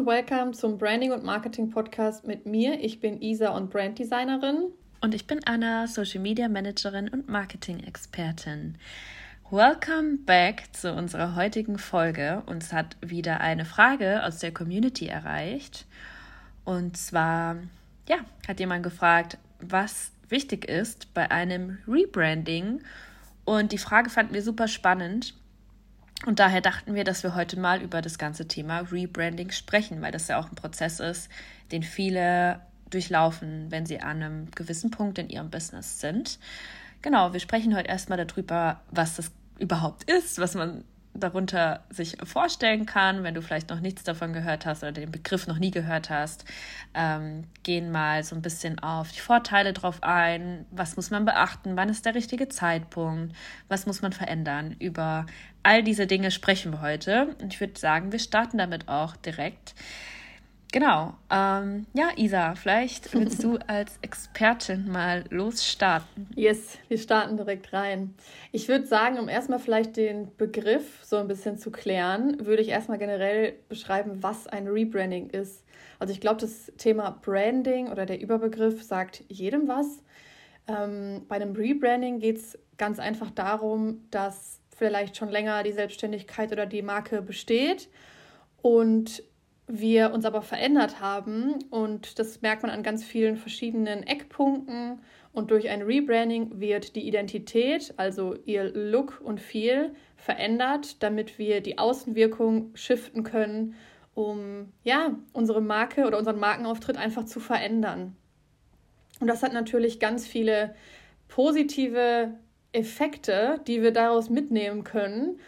und welcome zum Branding und Marketing Podcast mit mir. Ich bin Isa und Branddesignerin. Und ich bin Anna, Social Media Managerin und Marketing Expertin. Welcome back zu unserer heutigen Folge. Uns hat wieder eine Frage aus der Community erreicht. Und zwar, ja, hat jemand gefragt, was wichtig ist bei einem Rebranding. Und die Frage fanden wir super spannend. Und daher dachten wir, dass wir heute mal über das ganze Thema Rebranding sprechen, weil das ja auch ein Prozess ist, den viele durchlaufen, wenn sie an einem gewissen Punkt in ihrem Business sind. Genau, wir sprechen heute erstmal darüber, was das überhaupt ist, was man darunter sich vorstellen kann, wenn du vielleicht noch nichts davon gehört hast oder den Begriff noch nie gehört hast. Ähm, gehen mal so ein bisschen auf die Vorteile drauf ein. Was muss man beachten? Wann ist der richtige Zeitpunkt? Was muss man verändern? Über all diese Dinge sprechen wir heute. Und ich würde sagen, wir starten damit auch direkt. Genau. Ähm, ja, Isa, vielleicht willst du als Expertin mal losstarten. Yes, wir starten direkt rein. Ich würde sagen, um erstmal vielleicht den Begriff so ein bisschen zu klären, würde ich erstmal generell beschreiben, was ein Rebranding ist. Also ich glaube, das Thema Branding oder der Überbegriff sagt jedem was. Ähm, bei einem Rebranding geht es ganz einfach darum, dass vielleicht schon länger die Selbstständigkeit oder die Marke besteht und wir uns aber verändert haben. Und das merkt man an ganz vielen verschiedenen Eckpunkten. Und durch ein Rebranding wird die Identität, also ihr Look und Feel verändert, damit wir die Außenwirkung shiften können, um ja, unsere Marke oder unseren Markenauftritt einfach zu verändern. Und das hat natürlich ganz viele positive Effekte, die wir daraus mitnehmen können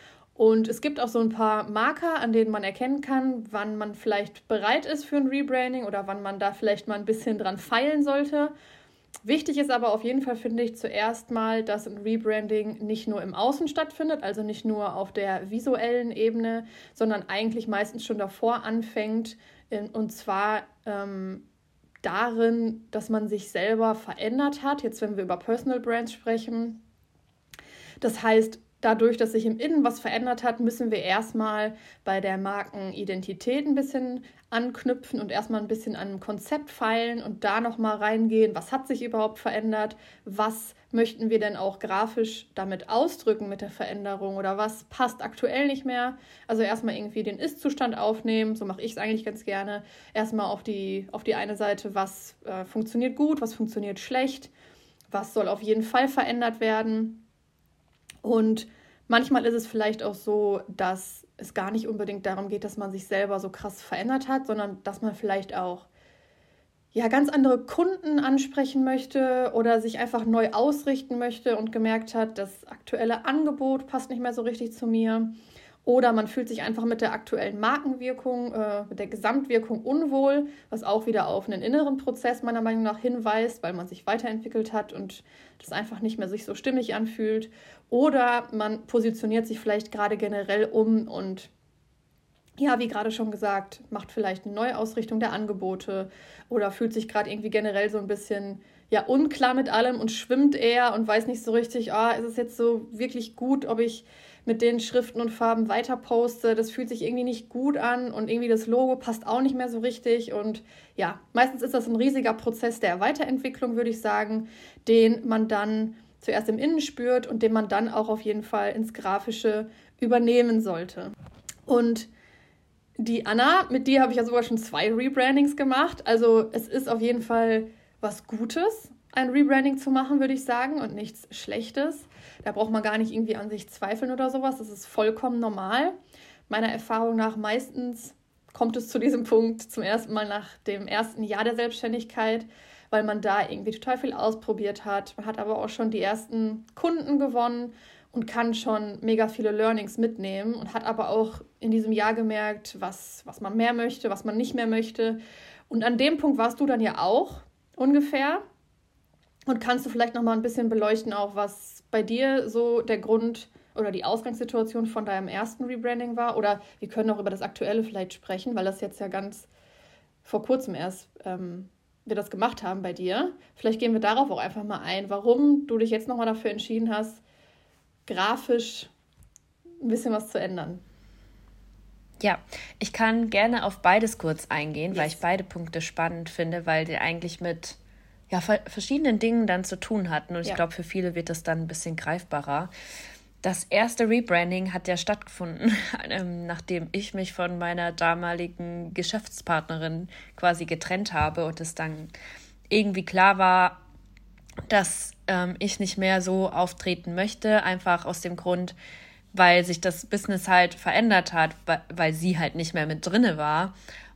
und es gibt auch so ein paar Marker, an denen man erkennen kann, wann man vielleicht bereit ist für ein Rebranding oder wann man da vielleicht mal ein bisschen dran feilen sollte. Wichtig ist aber auf jeden Fall, finde ich, zuerst mal, dass ein Rebranding nicht nur im Außen stattfindet, also nicht nur auf der visuellen Ebene, sondern eigentlich meistens schon davor anfängt. Und zwar ähm, darin, dass man sich selber verändert hat. Jetzt, wenn wir über Personal Brands sprechen. Das heißt, dadurch, dass sich im Innen was verändert hat, müssen wir erstmal bei der Markenidentität ein bisschen anknüpfen und erstmal ein bisschen an einem Konzept feilen und da nochmal reingehen, was hat sich überhaupt verändert, was möchten wir denn auch grafisch damit ausdrücken mit der Veränderung oder was passt aktuell nicht mehr. Also erstmal irgendwie den Ist-Zustand aufnehmen, so mache ich es eigentlich ganz gerne. Erstmal auf die, auf die eine Seite, was äh, funktioniert gut, was funktioniert schlecht, was soll auf jeden Fall verändert werden und manchmal ist es vielleicht auch so, dass es gar nicht unbedingt darum geht, dass man sich selber so krass verändert hat, sondern dass man vielleicht auch ja ganz andere Kunden ansprechen möchte oder sich einfach neu ausrichten möchte und gemerkt hat, das aktuelle Angebot passt nicht mehr so richtig zu mir oder man fühlt sich einfach mit der aktuellen Markenwirkung, äh, mit der Gesamtwirkung unwohl, was auch wieder auf einen inneren Prozess meiner Meinung nach hinweist, weil man sich weiterentwickelt hat und das einfach nicht mehr sich so stimmig anfühlt. Oder man positioniert sich vielleicht gerade generell um und ja, wie gerade schon gesagt, macht vielleicht eine Neuausrichtung der Angebote oder fühlt sich gerade irgendwie generell so ein bisschen ja unklar mit allem und schwimmt eher und weiß nicht so richtig, ah, ist es jetzt so wirklich gut, ob ich mit den Schriften und Farben weiter poste. Das fühlt sich irgendwie nicht gut an und irgendwie das Logo passt auch nicht mehr so richtig. Und ja, meistens ist das ein riesiger Prozess der Weiterentwicklung, würde ich sagen, den man dann zuerst im Innen spürt und den man dann auch auf jeden Fall ins Grafische übernehmen sollte. Und die Anna, mit dir habe ich ja sogar schon zwei Rebrandings gemacht. Also es ist auf jeden Fall was Gutes, ein Rebranding zu machen, würde ich sagen, und nichts Schlechtes. Da braucht man gar nicht irgendwie an sich zweifeln oder sowas. Das ist vollkommen normal. Meiner Erfahrung nach meistens kommt es zu diesem Punkt zum ersten Mal nach dem ersten Jahr der Selbstständigkeit, weil man da irgendwie total viel ausprobiert hat. Man hat aber auch schon die ersten Kunden gewonnen und kann schon mega viele Learnings mitnehmen und hat aber auch in diesem Jahr gemerkt, was, was man mehr möchte, was man nicht mehr möchte. Und an dem Punkt warst du dann ja auch ungefähr. Und kannst du vielleicht noch mal ein bisschen beleuchten, auch was bei dir so der Grund oder die Ausgangssituation von deinem ersten Rebranding war? Oder wir können auch über das Aktuelle vielleicht sprechen, weil das jetzt ja ganz vor kurzem erst ähm, wir das gemacht haben bei dir. Vielleicht gehen wir darauf auch einfach mal ein, warum du dich jetzt nochmal dafür entschieden hast, grafisch ein bisschen was zu ändern. Ja, ich kann gerne auf beides kurz eingehen, yes. weil ich beide Punkte spannend finde, weil die eigentlich mit ja, verschiedenen Dingen dann zu tun hatten. Und ja. ich glaube, für viele wird das dann ein bisschen greifbarer. Das erste Rebranding hat ja stattgefunden, ähm, nachdem ich mich von meiner damaligen Geschäftspartnerin quasi getrennt habe und es dann irgendwie klar war, dass ähm, ich nicht mehr so auftreten möchte, einfach aus dem Grund, weil sich das Business halt verändert hat, weil sie halt nicht mehr mit drinne war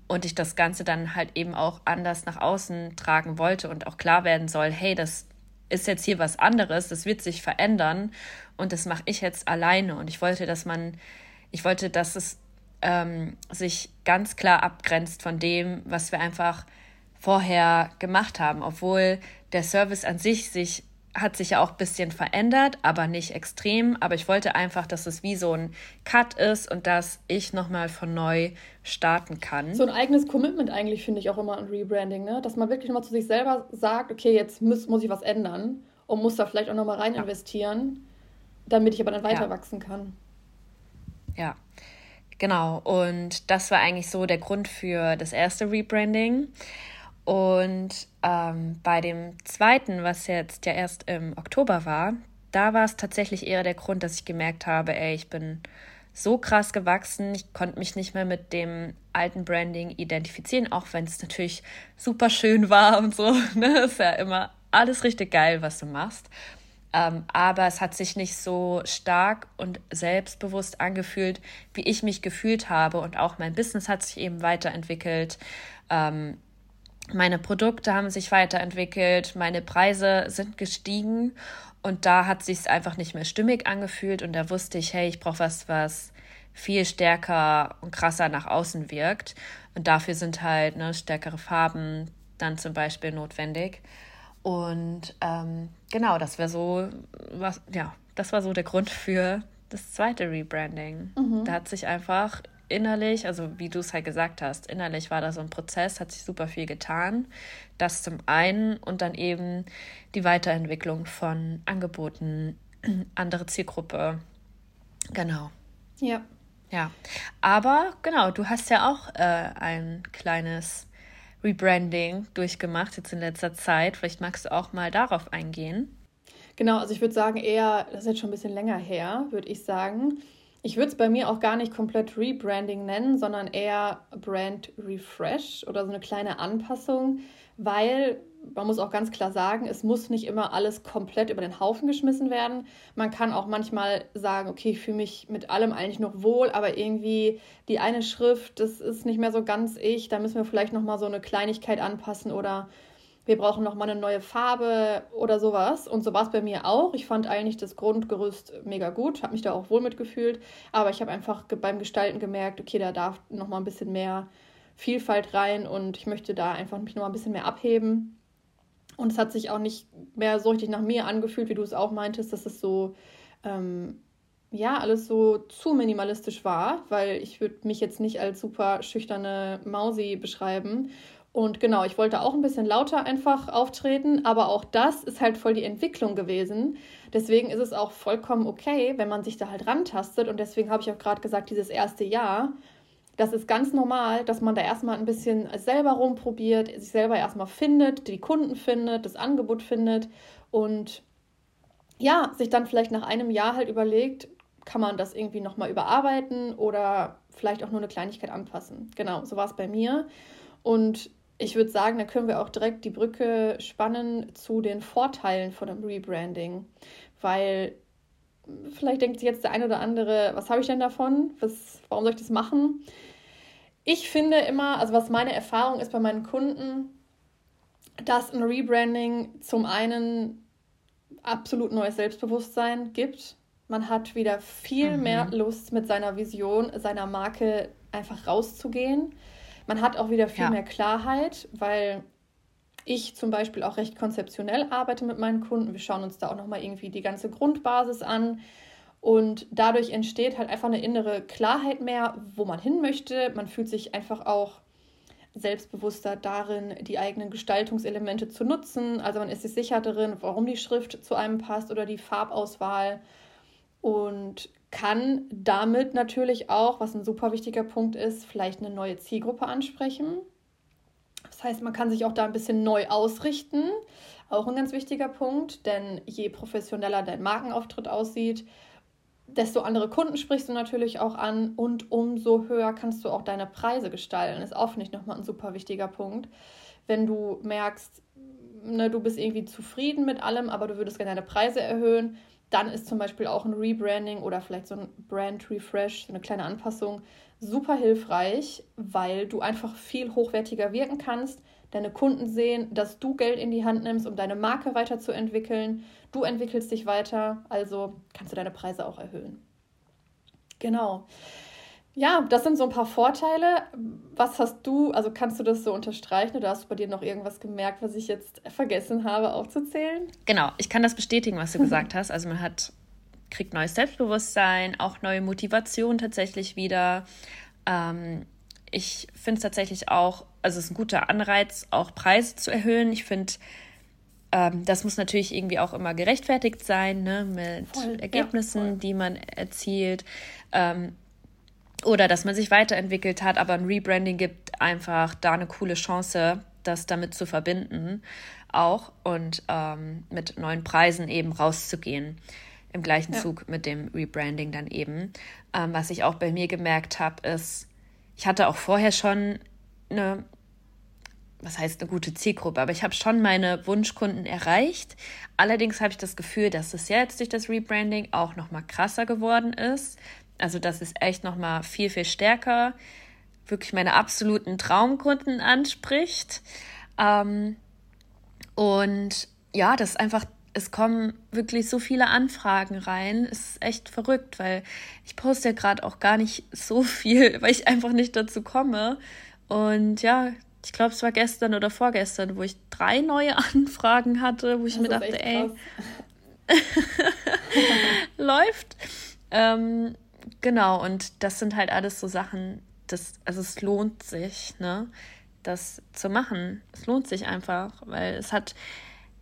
und ich das Ganze dann halt eben auch anders nach außen tragen wollte und auch klar werden soll, hey, das ist jetzt hier was anderes, das wird sich verändern und das mache ich jetzt alleine. Und ich wollte, dass man, ich wollte, dass es ähm, sich ganz klar abgrenzt von dem, was wir einfach vorher gemacht haben, obwohl der Service an sich sich hat sich ja auch ein bisschen verändert, aber nicht extrem. Aber ich wollte einfach, dass es wie so ein Cut ist und dass ich nochmal von neu starten kann. So ein eigenes Commitment eigentlich finde ich auch immer ein Rebranding, ne? Dass man wirklich mal zu sich selber sagt, okay, jetzt muss, muss ich was ändern und muss da vielleicht auch nochmal rein ja. investieren, damit ich aber dann weiter ja. wachsen kann. Ja, genau. Und das war eigentlich so der Grund für das erste Rebranding. Und ähm, bei dem zweiten, was jetzt ja erst im Oktober war, da war es tatsächlich eher der Grund, dass ich gemerkt habe, ey, ich bin so krass gewachsen, ich konnte mich nicht mehr mit dem alten Branding identifizieren, auch wenn es natürlich super schön war und so. Ne? Ist ja immer alles richtig geil, was du machst. Ähm, aber es hat sich nicht so stark und selbstbewusst angefühlt, wie ich mich gefühlt habe. Und auch mein Business hat sich eben weiterentwickelt. Ähm, meine Produkte haben sich weiterentwickelt, meine Preise sind gestiegen und da hat sich einfach nicht mehr stimmig angefühlt und da wusste ich, hey, ich brauche was, was viel stärker und krasser nach außen wirkt und dafür sind halt ne, stärkere Farben dann zum Beispiel notwendig und ähm, genau, das wäre so was, ja, das war so der Grund für das zweite Rebranding. Mhm. Da hat sich einfach innerlich, also wie du es halt gesagt hast, innerlich war da so ein Prozess, hat sich super viel getan. Das zum einen und dann eben die Weiterentwicklung von Angeboten, andere Zielgruppe. Genau. Ja. Ja. Aber genau, du hast ja auch äh, ein kleines Rebranding durchgemacht jetzt in letzter Zeit. Vielleicht magst du auch mal darauf eingehen. Genau, also ich würde sagen, eher, das ist jetzt schon ein bisschen länger her, würde ich sagen. Ich würde es bei mir auch gar nicht komplett Rebranding nennen, sondern eher Brand Refresh oder so eine kleine Anpassung, weil man muss auch ganz klar sagen, es muss nicht immer alles komplett über den Haufen geschmissen werden. Man kann auch manchmal sagen, okay, ich fühle mich mit allem eigentlich noch wohl, aber irgendwie die eine Schrift, das ist nicht mehr so ganz ich. Da müssen wir vielleicht noch mal so eine Kleinigkeit anpassen oder wir brauchen noch mal eine neue Farbe oder sowas. Und so war es bei mir auch. Ich fand eigentlich das Grundgerüst mega gut, habe mich da auch wohl mitgefühlt. Aber ich habe einfach beim Gestalten gemerkt, okay, da darf noch mal ein bisschen mehr Vielfalt rein und ich möchte da einfach mich noch mal ein bisschen mehr abheben. Und es hat sich auch nicht mehr so richtig nach mir angefühlt, wie du es auch meintest, dass es so, ähm, ja, alles so zu minimalistisch war, weil ich würde mich jetzt nicht als super schüchterne Mausi beschreiben. Und genau, ich wollte auch ein bisschen lauter einfach auftreten, aber auch das ist halt voll die Entwicklung gewesen. Deswegen ist es auch vollkommen okay, wenn man sich da halt rantastet. Und deswegen habe ich auch gerade gesagt, dieses erste Jahr, das ist ganz normal, dass man da erstmal ein bisschen selber rumprobiert, sich selber erstmal findet, die Kunden findet, das Angebot findet und ja, sich dann vielleicht nach einem Jahr halt überlegt, kann man das irgendwie nochmal überarbeiten oder vielleicht auch nur eine Kleinigkeit anpassen. Genau, so war es bei mir. Und ich würde sagen, da können wir auch direkt die Brücke spannen zu den Vorteilen von einem Rebranding. Weil vielleicht denkt sich jetzt der eine oder andere, was habe ich denn davon? Was, warum soll ich das machen? Ich finde immer, also was meine Erfahrung ist bei meinen Kunden, dass ein Rebranding zum einen absolut neues Selbstbewusstsein gibt. Man hat wieder viel mhm. mehr Lust, mit seiner Vision, seiner Marke einfach rauszugehen. Man hat auch wieder viel ja. mehr Klarheit, weil ich zum Beispiel auch recht konzeptionell arbeite mit meinen Kunden. Wir schauen uns da auch nochmal irgendwie die ganze Grundbasis an. Und dadurch entsteht halt einfach eine innere Klarheit mehr, wo man hin möchte. Man fühlt sich einfach auch selbstbewusster darin, die eigenen Gestaltungselemente zu nutzen. Also man ist sich sicher darin, warum die Schrift zu einem passt oder die Farbauswahl. Und kann damit natürlich auch, was ein super wichtiger Punkt ist, vielleicht eine neue Zielgruppe ansprechen. Das heißt, man kann sich auch da ein bisschen neu ausrichten. Auch ein ganz wichtiger Punkt, denn je professioneller dein Markenauftritt aussieht, desto andere Kunden sprichst du natürlich auch an und umso höher kannst du auch deine Preise gestalten. Ist auch, ich, nochmal ein super wichtiger Punkt. Wenn du merkst, ne, du bist irgendwie zufrieden mit allem, aber du würdest gerne deine Preise erhöhen, dann ist zum Beispiel auch ein Rebranding oder vielleicht so ein Brand Refresh, so eine kleine Anpassung, super hilfreich, weil du einfach viel hochwertiger wirken kannst. Deine Kunden sehen, dass du Geld in die Hand nimmst, um deine Marke weiterzuentwickeln. Du entwickelst dich weiter, also kannst du deine Preise auch erhöhen. Genau. Ja, das sind so ein paar Vorteile. Was hast du, also kannst du das so unterstreichen oder hast du bei dir noch irgendwas gemerkt, was ich jetzt vergessen habe aufzuzählen? Genau, ich kann das bestätigen, was du gesagt hast. Also man hat, kriegt neues Selbstbewusstsein, auch neue Motivation tatsächlich wieder. Ähm, ich finde es tatsächlich auch, also es ist ein guter Anreiz, auch Preise zu erhöhen. Ich finde, ähm, das muss natürlich irgendwie auch immer gerechtfertigt sein, ne, mit voll, Ergebnissen, ja, die man erzielt. Ähm, oder dass man sich weiterentwickelt hat, aber ein Rebranding gibt einfach da eine coole Chance, das damit zu verbinden auch und ähm, mit neuen Preisen eben rauszugehen. Im gleichen ja. Zug mit dem Rebranding dann eben. Ähm, was ich auch bei mir gemerkt habe, ist, ich hatte auch vorher schon eine, was heißt eine gute Zielgruppe, aber ich habe schon meine Wunschkunden erreicht. Allerdings habe ich das Gefühl, dass es jetzt durch das Rebranding auch noch mal krasser geworden ist. Also das ist echt noch mal viel viel stärker, wirklich meine absoluten Traumkunden anspricht. Ähm, und ja, das ist einfach, es kommen wirklich so viele Anfragen rein. Es ist echt verrückt, weil ich poste ja gerade auch gar nicht so viel, weil ich einfach nicht dazu komme. Und ja, ich glaube, es war gestern oder vorgestern, wo ich drei neue Anfragen hatte, wo ich das mir dachte, ey, läuft. Ähm, genau, und das sind halt alles so Sachen, das, also es lohnt sich, ne, das zu machen. Es lohnt sich einfach, weil es hat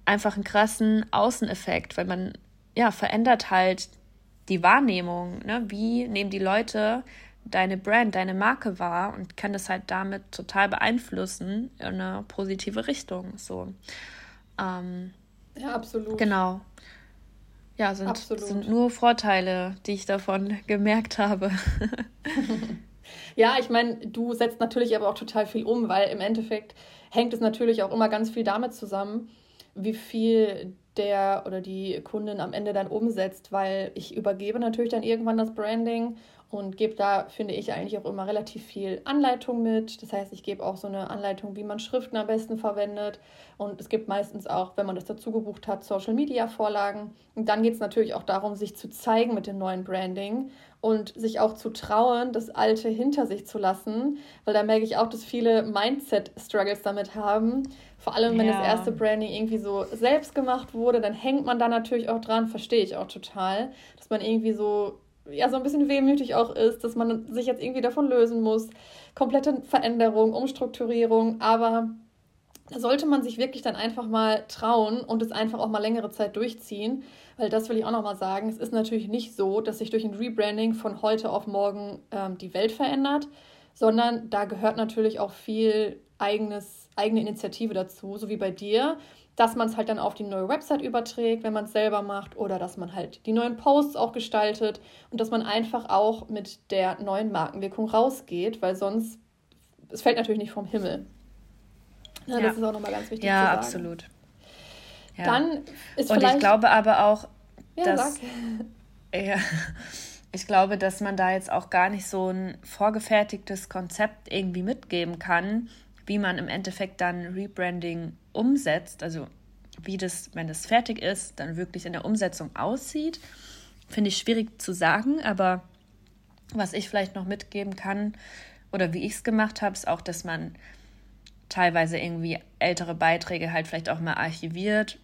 einfach einen krassen Außeneffekt, weil man ja verändert halt die Wahrnehmung, ne? Wie nehmen die Leute deine Brand, deine Marke wahr und kann das halt damit total beeinflussen in eine positive Richtung. So. Ähm, ja, absolut. Genau. Ja, sind, sind nur Vorteile, die ich davon gemerkt habe. ja, ich meine, du setzt natürlich aber auch total viel um, weil im Endeffekt hängt es natürlich auch immer ganz viel damit zusammen, wie viel der oder die Kundin am Ende dann umsetzt, weil ich übergebe natürlich dann irgendwann das Branding und gebe da, finde ich, eigentlich auch immer relativ viel Anleitung mit. Das heißt, ich gebe auch so eine Anleitung, wie man Schriften am besten verwendet. Und es gibt meistens auch, wenn man das dazu gebucht hat, Social-Media-Vorlagen. Und dann geht es natürlich auch darum, sich zu zeigen mit dem neuen Branding und sich auch zu trauen, das Alte hinter sich zu lassen. Weil da merke ich auch, dass viele Mindset-Struggles damit haben. Vor allem, wenn ja. das erste Branding irgendwie so selbst gemacht wurde, dann hängt man da natürlich auch dran, verstehe ich auch total, dass man irgendwie so ja so ein bisschen wehmütig auch ist, dass man sich jetzt irgendwie davon lösen muss. Komplette Veränderung, Umstrukturierung, aber da sollte man sich wirklich dann einfach mal trauen und es einfach auch mal längere Zeit durchziehen, weil das will ich auch noch mal sagen. Es ist natürlich nicht so, dass sich durch ein Rebranding von heute auf morgen ähm, die Welt verändert, sondern da gehört natürlich auch viel eigenes, eigene Initiative dazu, so wie bei dir dass man es halt dann auf die neue Website überträgt, wenn man es selber macht, oder dass man halt die neuen Posts auch gestaltet und dass man einfach auch mit der neuen Markenwirkung rausgeht, weil sonst, es fällt natürlich nicht vom Himmel. Ja, ja. Das ist auch nochmal ganz wichtig ja. Absolut. Ja, Dann ist Und ich glaube aber auch, ja, dass... Ja, ich glaube, dass man da jetzt auch gar nicht so ein vorgefertigtes Konzept irgendwie mitgeben kann, wie man im Endeffekt dann Rebranding umsetzt, also wie das, wenn das fertig ist, dann wirklich in der Umsetzung aussieht, finde ich schwierig zu sagen, aber was ich vielleicht noch mitgeben kann oder wie ich es gemacht habe, ist auch, dass man teilweise irgendwie ältere Beiträge halt vielleicht auch mal archiviert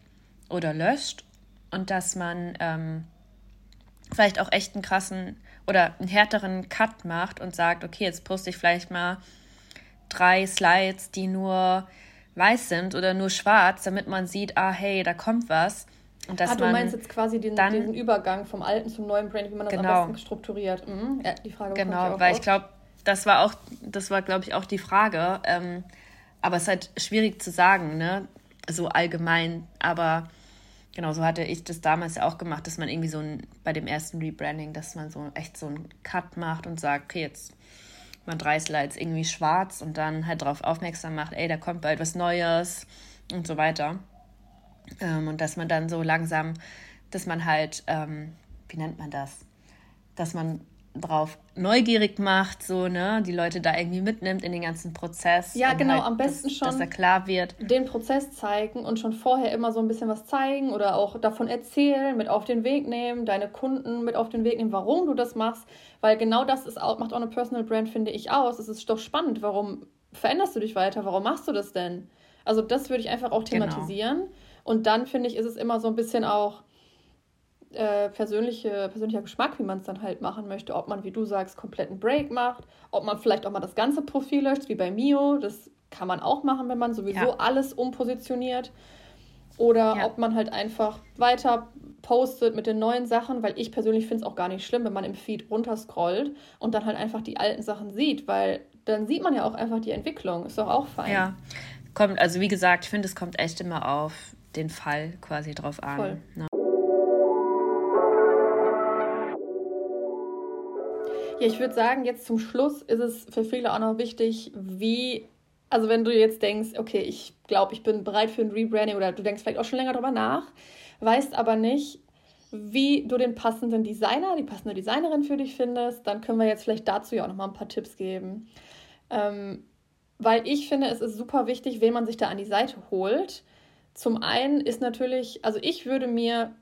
oder löscht und dass man ähm, vielleicht auch echt einen krassen oder einen härteren Cut macht und sagt, okay, jetzt poste ich vielleicht mal drei Slides, die nur weiß sind oder nur schwarz, damit man sieht, ah hey, da kommt was. Und dass ah, du meinst jetzt quasi den, dann, diesen Übergang vom alten zum neuen Brand, wie man das genau, am besten strukturiert. Mhm. Ja, die Frage Genau, ich weil ich glaube, das war auch, das war, glaube ich, auch die Frage. Ähm, aber es ist halt schwierig zu sagen, ne? So allgemein. Aber genau, so hatte ich das damals ja auch gemacht, dass man irgendwie so ein, bei dem ersten Rebranding, dass man so echt so einen Cut macht und sagt, okay, jetzt man drei Slides irgendwie schwarz und dann halt darauf aufmerksam macht, ey, da kommt bald was Neues und so weiter. Ähm, und dass man dann so langsam, dass man halt, ähm, wie nennt man das? Dass man drauf neugierig macht, so, ne, die Leute da irgendwie mitnimmt in den ganzen Prozess. Ja, genau, halt, am besten dass, schon. Dass er klar wird. Den Prozess zeigen und schon vorher immer so ein bisschen was zeigen oder auch davon erzählen, mit auf den Weg nehmen, deine Kunden mit auf den Weg nehmen, warum du das machst, weil genau das ist auch, macht auch eine Personal Brand, finde ich, aus. Es ist doch spannend, warum veränderst du dich weiter, warum machst du das denn? Also das würde ich einfach auch genau. thematisieren. Genau. Und dann finde ich, ist es immer so ein bisschen auch äh, persönliche, persönlicher Geschmack, wie man es dann halt machen möchte. Ob man, wie du sagst, kompletten Break macht, ob man vielleicht auch mal das ganze Profil löscht, wie bei Mio. Das kann man auch machen, wenn man sowieso ja. alles umpositioniert. Oder ja. ob man halt einfach weiter postet mit den neuen Sachen, weil ich persönlich finde es auch gar nicht schlimm, wenn man im Feed runterscrollt und dann halt einfach die alten Sachen sieht, weil dann sieht man ja auch einfach die Entwicklung. Ist doch auch fein. Ja, kommt, also wie gesagt, ich finde, es kommt echt immer auf den Fall quasi drauf an. Voll. Ne? Ja, ich würde sagen, jetzt zum Schluss ist es für viele auch noch wichtig, wie, also wenn du jetzt denkst, okay, ich glaube, ich bin bereit für ein Rebranding oder du denkst vielleicht auch schon länger darüber nach, weißt aber nicht, wie du den passenden Designer, die passende Designerin für dich findest, dann können wir jetzt vielleicht dazu ja auch noch mal ein paar Tipps geben. Ähm, weil ich finde, es ist super wichtig, wen man sich da an die Seite holt. Zum einen ist natürlich, also ich würde mir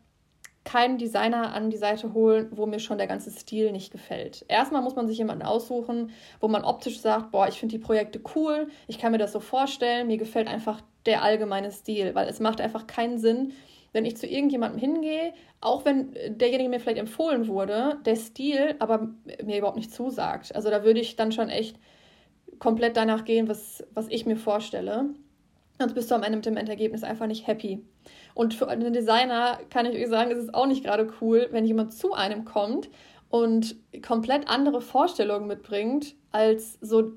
keinen Designer an die Seite holen, wo mir schon der ganze Stil nicht gefällt. Erstmal muss man sich jemanden aussuchen, wo man optisch sagt, boah, ich finde die Projekte cool, ich kann mir das so vorstellen, mir gefällt einfach der allgemeine Stil, weil es macht einfach keinen Sinn, wenn ich zu irgendjemandem hingehe, auch wenn derjenige mir vielleicht empfohlen wurde, der Stil aber mir überhaupt nicht zusagt. Also da würde ich dann schon echt komplett danach gehen, was, was ich mir vorstelle. Sonst bist du am Ende mit dem Endergebnis einfach nicht happy. Und für einen Designer kann ich euch sagen, ist es auch nicht gerade cool, wenn jemand zu einem kommt und komplett andere Vorstellungen mitbringt, als so.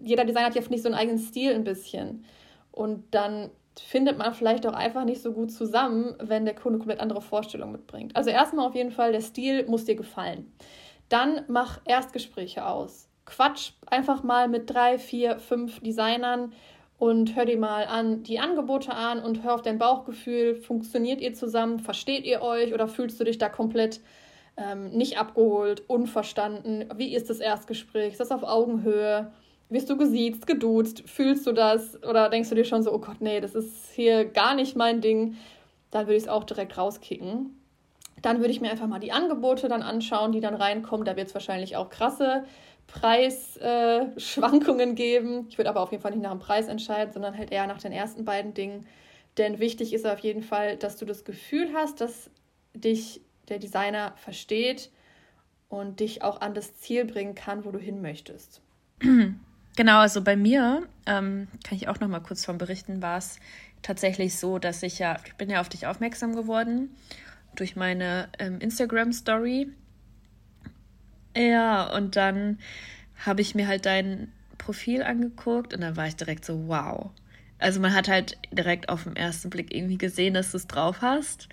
Jeder Designer hat ja nicht so einen eigenen Stil ein bisschen. Und dann findet man vielleicht auch einfach nicht so gut zusammen, wenn der Kunde komplett andere Vorstellungen mitbringt. Also erstmal auf jeden Fall, der Stil muss dir gefallen. Dann mach Erstgespräche aus. Quatsch einfach mal mit drei, vier, fünf Designern und hör dir mal an die Angebote an und hör auf dein Bauchgefühl. Funktioniert ihr zusammen? Versteht ihr euch oder fühlst du dich da komplett ähm, nicht abgeholt, unverstanden? Wie ist das Erstgespräch? Ist das auf Augenhöhe? Wirst du gesiezt, geduzt? Fühlst du das? Oder denkst du dir schon so, oh Gott, nee, das ist hier gar nicht mein Ding? Dann würde ich es auch direkt rauskicken. Dann würde ich mir einfach mal die Angebote dann anschauen, die dann reinkommen. Da wird es wahrscheinlich auch krasse Preisschwankungen äh, geben. Ich würde aber auf jeden Fall nicht nach dem Preis entscheiden, sondern halt eher nach den ersten beiden Dingen. Denn wichtig ist auf jeden Fall, dass du das Gefühl hast, dass dich der Designer versteht und dich auch an das Ziel bringen kann, wo du hin möchtest. Genau, also bei mir ähm, kann ich auch noch mal kurz von berichten, war es tatsächlich so, dass ich ja, ich bin ja auf dich aufmerksam geworden durch meine ähm, Instagram Story ja, und dann habe ich mir halt dein Profil angeguckt und dann war ich direkt so, wow. Also man hat halt direkt auf den ersten Blick irgendwie gesehen, dass du es drauf hast.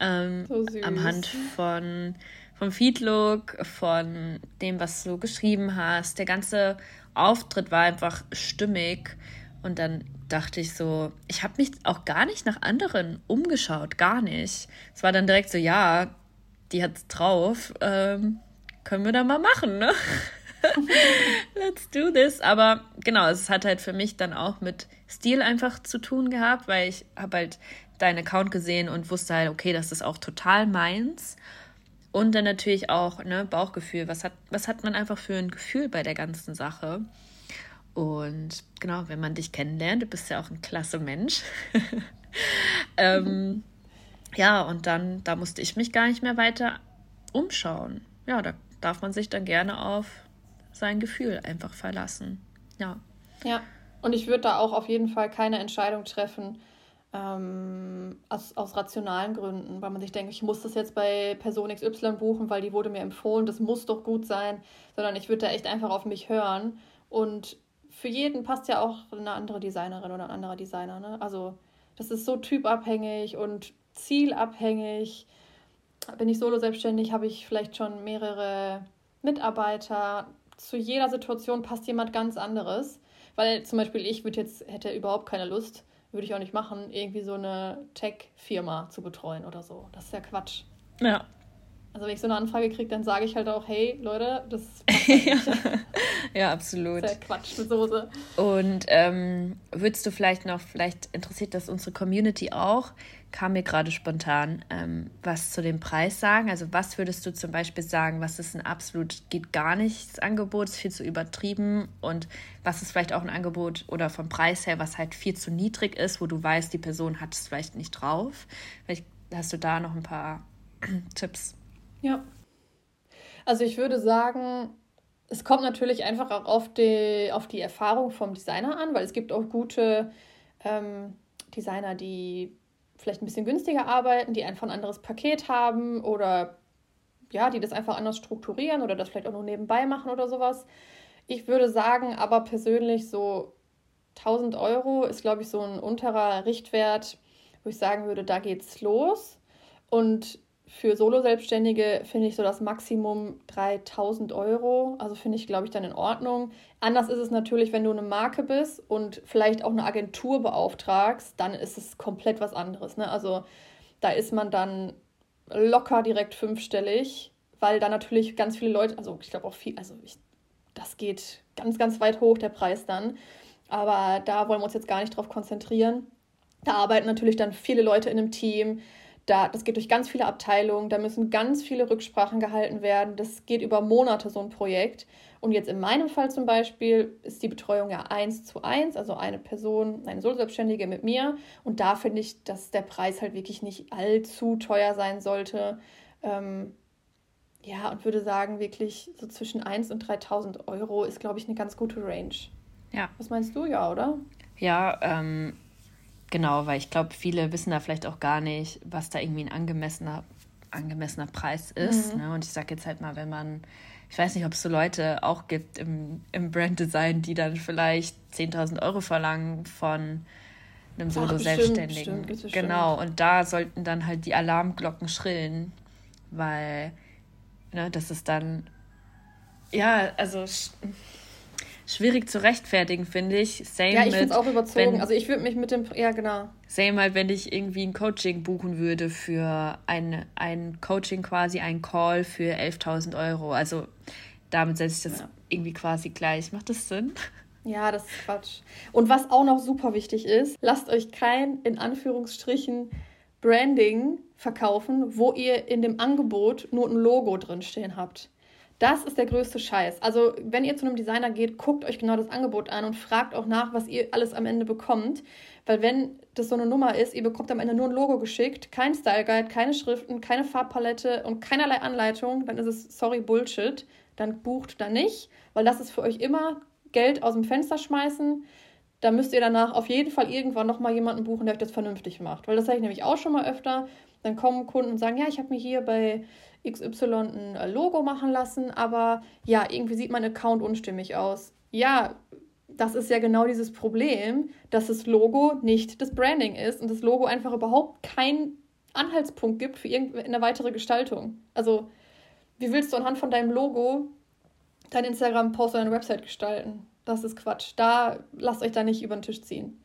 Ähm, so süß. Am Hand von vom Feedlook, von dem, was du geschrieben hast. Der ganze Auftritt war einfach stimmig. Und dann dachte ich so, ich habe mich auch gar nicht nach anderen umgeschaut, gar nicht. Es war dann direkt so, ja, die hat's drauf. Ähm, können wir da mal machen, ne? Let's do this. Aber genau, es hat halt für mich dann auch mit Stil einfach zu tun gehabt, weil ich habe halt deinen Account gesehen und wusste halt, okay, das ist auch total meins. Und dann natürlich auch ne, Bauchgefühl. Was hat, was hat man einfach für ein Gefühl bei der ganzen Sache? Und genau, wenn man dich kennenlernt, du bist ja auch ein klasse Mensch. ähm, ja, und dann, da musste ich mich gar nicht mehr weiter umschauen. Ja, da darf man sich dann gerne auf sein Gefühl einfach verlassen. Ja. Ja, und ich würde da auch auf jeden Fall keine Entscheidung treffen, ähm, aus, aus rationalen Gründen, weil man sich denkt, ich muss das jetzt bei Person XY buchen, weil die wurde mir empfohlen, das muss doch gut sein, sondern ich würde da echt einfach auf mich hören. Und für jeden passt ja auch eine andere Designerin oder ein anderer Designer. Ne? Also das ist so typabhängig und zielabhängig. Bin ich solo selbstständig, habe ich vielleicht schon mehrere Mitarbeiter. Zu jeder Situation passt jemand ganz anderes. Weil zum Beispiel ich würde jetzt, hätte überhaupt keine Lust, würde ich auch nicht machen, irgendwie so eine Tech-Firma zu betreuen oder so. Das ist ja Quatsch. Ja. Also wenn ich so eine Anfrage kriege, dann sage ich halt auch, hey Leute, das halt ja. ja, absolut. Das ist ja Quatsch mit Soße. Und ähm, würdest du vielleicht noch, vielleicht interessiert das unsere Community auch, kam mir gerade spontan, ähm, was zu dem Preis sagen. Also was würdest du zum Beispiel sagen, was ist ein absolut geht gar nichts Angebot, ist viel zu übertrieben und was ist vielleicht auch ein Angebot oder vom Preis her, was halt viel zu niedrig ist, wo du weißt, die Person hat es vielleicht nicht drauf. Vielleicht hast du da noch ein paar Tipps. Ja. Also ich würde sagen, es kommt natürlich einfach auch auf die, auf die Erfahrung vom Designer an, weil es gibt auch gute ähm, Designer, die vielleicht ein bisschen günstiger arbeiten, die einfach ein anderes Paket haben oder ja, die das einfach anders strukturieren oder das vielleicht auch nur nebenbei machen oder sowas. Ich würde sagen, aber persönlich so 1000 Euro ist, glaube ich, so ein unterer Richtwert, wo ich sagen würde, da geht's los. Und für Solo-Selbstständige finde ich so das Maximum 3000 Euro. Also finde ich, glaube ich, dann in Ordnung. Anders ist es natürlich, wenn du eine Marke bist und vielleicht auch eine Agentur beauftragst, dann ist es komplett was anderes. Ne? Also da ist man dann locker direkt fünfstellig, weil da natürlich ganz viele Leute, also ich glaube auch viel, also ich, das geht ganz, ganz weit hoch, der Preis dann. Aber da wollen wir uns jetzt gar nicht drauf konzentrieren. Da arbeiten natürlich dann viele Leute in einem Team da, das geht durch ganz viele Abteilungen, da müssen ganz viele Rücksprachen gehalten werden. Das geht über Monate, so ein Projekt. Und jetzt in meinem Fall zum Beispiel ist die Betreuung ja eins zu eins, also eine Person, eine Solo-Selbstständige mit mir. Und da finde ich, dass der Preis halt wirklich nicht allzu teuer sein sollte. Ähm, ja, und würde sagen, wirklich so zwischen 1 und 3000 Euro ist, glaube ich, eine ganz gute Range. Ja. Was meinst du, ja, oder? Ja, ähm, Genau, weil ich glaube, viele wissen da vielleicht auch gar nicht, was da irgendwie ein angemessener, angemessener Preis ist. Mhm. Ne? Und ich sage jetzt halt mal, wenn man, ich weiß nicht, ob es so Leute auch gibt im, im Branddesign, die dann vielleicht 10.000 Euro verlangen von einem Solo-Selbstständigen. Genau, und da sollten dann halt die Alarmglocken schrillen, weil ne, das ist dann, ja, also schwierig zu rechtfertigen, finde ich. Same ja, ich finde es auch überzogen. Wenn, also ich würde mich mit dem, ja genau. Same halt, wenn ich irgendwie ein Coaching buchen würde für ein, ein Coaching quasi, ein Call für 11.000 Euro. Also damit setze ich das ja. irgendwie quasi gleich. Macht das Sinn? Ja, das ist Quatsch. Und was auch noch super wichtig ist, lasst euch kein, in Anführungsstrichen, Branding verkaufen, wo ihr in dem Angebot nur ein Logo drinstehen habt. Das ist der größte Scheiß. Also, wenn ihr zu einem Designer geht, guckt euch genau das Angebot an und fragt auch nach, was ihr alles am Ende bekommt. Weil wenn das so eine Nummer ist, ihr bekommt am Ende nur ein Logo geschickt, kein Style Guide, keine Schriften, keine Farbpalette und keinerlei Anleitung, dann ist es sorry Bullshit. Dann bucht da nicht, weil das ist für euch immer Geld aus dem Fenster schmeißen. Da müsst ihr danach auf jeden Fall irgendwann nochmal jemanden buchen, der euch das vernünftig macht. Weil das habe ich nämlich auch schon mal öfter. Dann kommen Kunden und sagen, ja, ich habe mir hier bei XY ein äh, Logo machen lassen, aber ja, irgendwie sieht mein Account unstimmig aus. Ja, das ist ja genau dieses Problem, dass das Logo nicht das Branding ist und das Logo einfach überhaupt keinen Anhaltspunkt gibt für irgendeine weitere Gestaltung. Also, wie willst du anhand von deinem Logo dein Instagram-Post oder deine Website gestalten? Das ist Quatsch. Da lasst euch da nicht über den Tisch ziehen.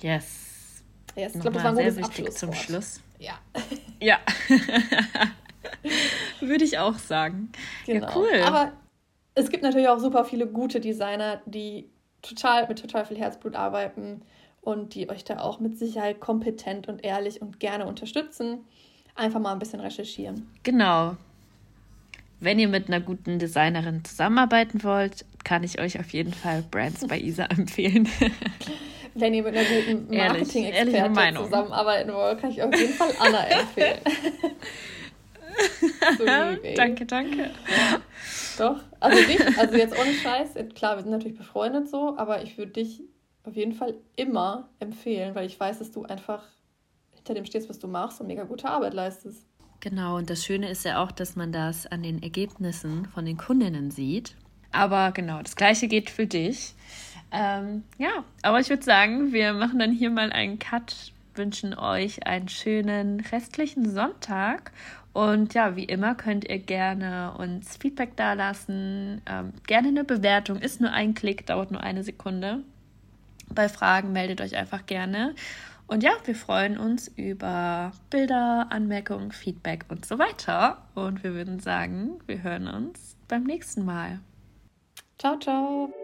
Yes. yes ich glaube, das war ein gutes sehr wichtig zum Schluss. Ja. Ja. Würde ich auch sagen. Genau. Ja, cool. Aber es gibt natürlich auch super viele gute Designer, die total mit total viel Herzblut arbeiten und die euch da auch mit Sicherheit kompetent und ehrlich und gerne unterstützen. Einfach mal ein bisschen recherchieren. Genau. Wenn ihr mit einer guten Designerin zusammenarbeiten wollt, kann ich euch auf jeden Fall Brands bei Isa empfehlen. Wenn ihr mit einer guten Marketing-Expertin zusammenarbeiten wollt, kann ich auf jeden Fall Anna empfehlen. so lieb, danke, danke. Ja, doch, also dich, also jetzt ohne Scheiß, klar, wir sind natürlich befreundet so, aber ich würde dich auf jeden Fall immer empfehlen, weil ich weiß, dass du einfach hinter dem stehst, was du machst und mega gute Arbeit leistest. Genau, und das Schöne ist ja auch, dass man das an den Ergebnissen von den Kundinnen sieht. Aber genau, das gleiche geht für dich. Ähm, ja, aber ich würde sagen, wir machen dann hier mal einen Cut, wünschen euch einen schönen restlichen Sonntag. Und ja, wie immer könnt ihr gerne uns Feedback dalassen. Ähm, gerne eine Bewertung. Ist nur ein Klick, dauert nur eine Sekunde. Bei Fragen meldet euch einfach gerne. Und ja, wir freuen uns über Bilder, Anmerkungen, Feedback und so weiter. Und wir würden sagen, wir hören uns beim nächsten Mal. Ciao, ciao.